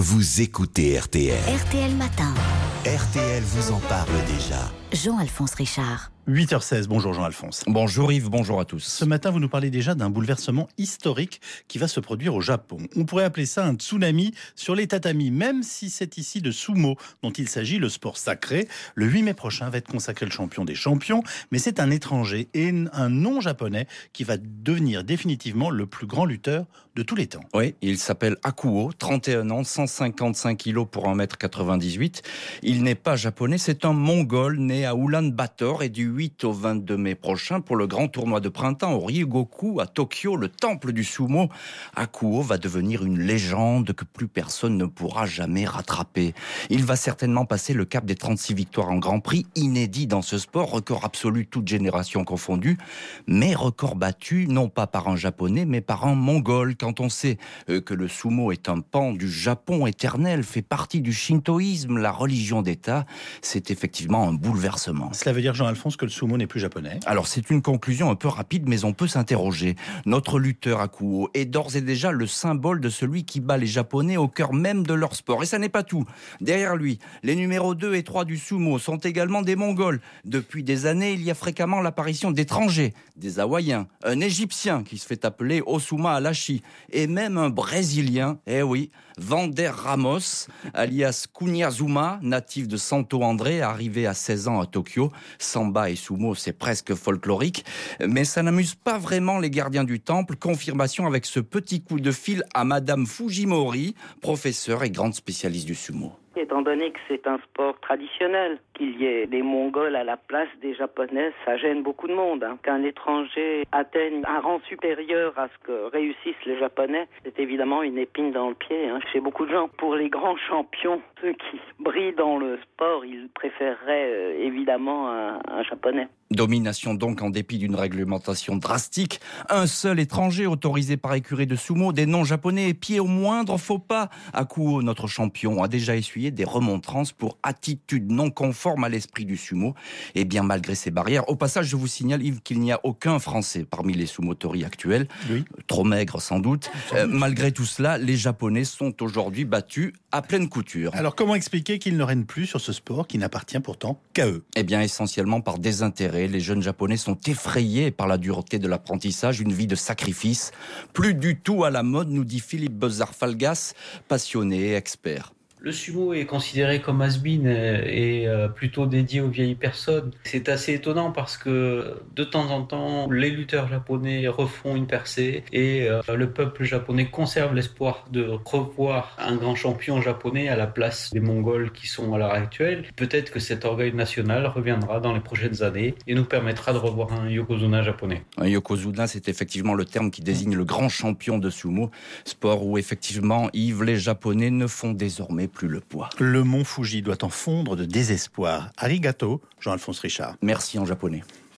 vous écoutez RTL. RTL Matin. RTL vous en parle déjà. Jean-Alphonse Richard. 8h16, bonjour Jean-Alphonse. Bonjour Yves, bonjour à tous. Ce matin, vous nous parlez déjà d'un bouleversement historique qui va se produire au Japon. On pourrait appeler ça un tsunami sur les tatamis, même si c'est ici de sumo dont il s'agit, le sport sacré. Le 8 mai prochain va être consacré le champion des champions, mais c'est un étranger et un non-japonais qui va devenir définitivement le plus grand lutteur de tous les temps. Oui, il s'appelle Akuo, 31 ans, 155 kilos pour 1m98. Il n'est pas japonais, c'est un mongol né à Ulaanbaatar et du 8 au 22 mai prochain pour le grand tournoi de printemps au Ryogoku à Tokyo, le temple du sumo. Akuo va devenir une légende que plus personne ne pourra jamais rattraper. Il va certainement passer le cap des 36 victoires en Grand Prix, inédit dans ce sport, record absolu toute génération confondue, mais record battu non pas par un japonais mais par un mongol quand on sait euh, que le sumo est un pan du Japon éternel, fait partie du shintoïsme, la religion d'État, c'est effectivement un bouleversement. Cela veut dire, Jean-Alphonse, que le sumo n'est plus japonais Alors c'est une conclusion un peu rapide, mais on peut s'interroger. Notre lutteur Akuo est d'ores et déjà le symbole de celui qui bat les Japonais au cœur même de leur sport. Et ça n'est pas tout. Derrière lui, les numéros 2 et 3 du sumo sont également des Mongols. Depuis des années, il y a fréquemment l'apparition d'étrangers, des Hawaïens, un Égyptien qui se fait appeler Osuma Alashi, et même un Brésilien, eh oui, Vander Ramos, alias Kunyazuma, natif de Santo André, arrivé à 16 ans à Tokyo. Samba sumo, c'est presque folklorique, mais ça n'amuse pas vraiment les gardiens du temple. Confirmation avec ce petit coup de fil à Madame Fujimori, professeure et grande spécialiste du sumo. Étant donné que c'est un sport traditionnel, qu'il y ait des Mongols à la place des Japonais, ça gêne beaucoup de monde. Hein. Qu'un étranger atteigne un rang supérieur à ce que réussissent les Japonais, c'est évidemment une épine dans le pied hein, chez beaucoup de gens. Pour les grands champions, ceux qui brillent dans le sport, ils préféreraient euh, évidemment un, un Japonais. Domination donc en dépit d'une réglementation drastique. Un seul étranger autorisé par écurie de sumo, des non-japonais et pied au moindre faux pas. Akuo, notre champion, a déjà essuyé des remontrances pour attitude non conforme à l'esprit du sumo. Et bien malgré ces barrières, au passage, je vous signale Yves qu'il n'y a aucun Français parmi les sumotori actuels. Oui. Trop maigre sans doute. Euh, malgré tout cela, les Japonais sont aujourd'hui battus à pleine couture. Alors comment expliquer qu'ils ne règnent plus sur ce sport qui n'appartient pourtant qu'à eux? Eh bien, essentiellement par désintérêt. Les jeunes japonais sont effrayés par la dureté de l'apprentissage, une vie de sacrifice. Plus du tout à la mode, nous dit Philippe Bezar-Falgas, passionné et expert. Le sumo est considéré comme has-been et euh, plutôt dédié aux vieilles personnes. C'est assez étonnant parce que de temps en temps, les lutteurs japonais refont une percée et euh, le peuple japonais conserve l'espoir de revoir un grand champion japonais à la place des Mongols qui sont à l'heure actuelle. Peut-être que cet orgueil national reviendra dans les prochaines années et nous permettra de revoir un Yokozuna japonais. Un Yokozuna, c'est effectivement le terme qui désigne le grand champion de sumo, sport où effectivement Yves les Japonais ne font désormais plus le poids. Le mont Fuji doit en fondre de désespoir. Arigato, Jean-Alphonse Richard. Merci en japonais.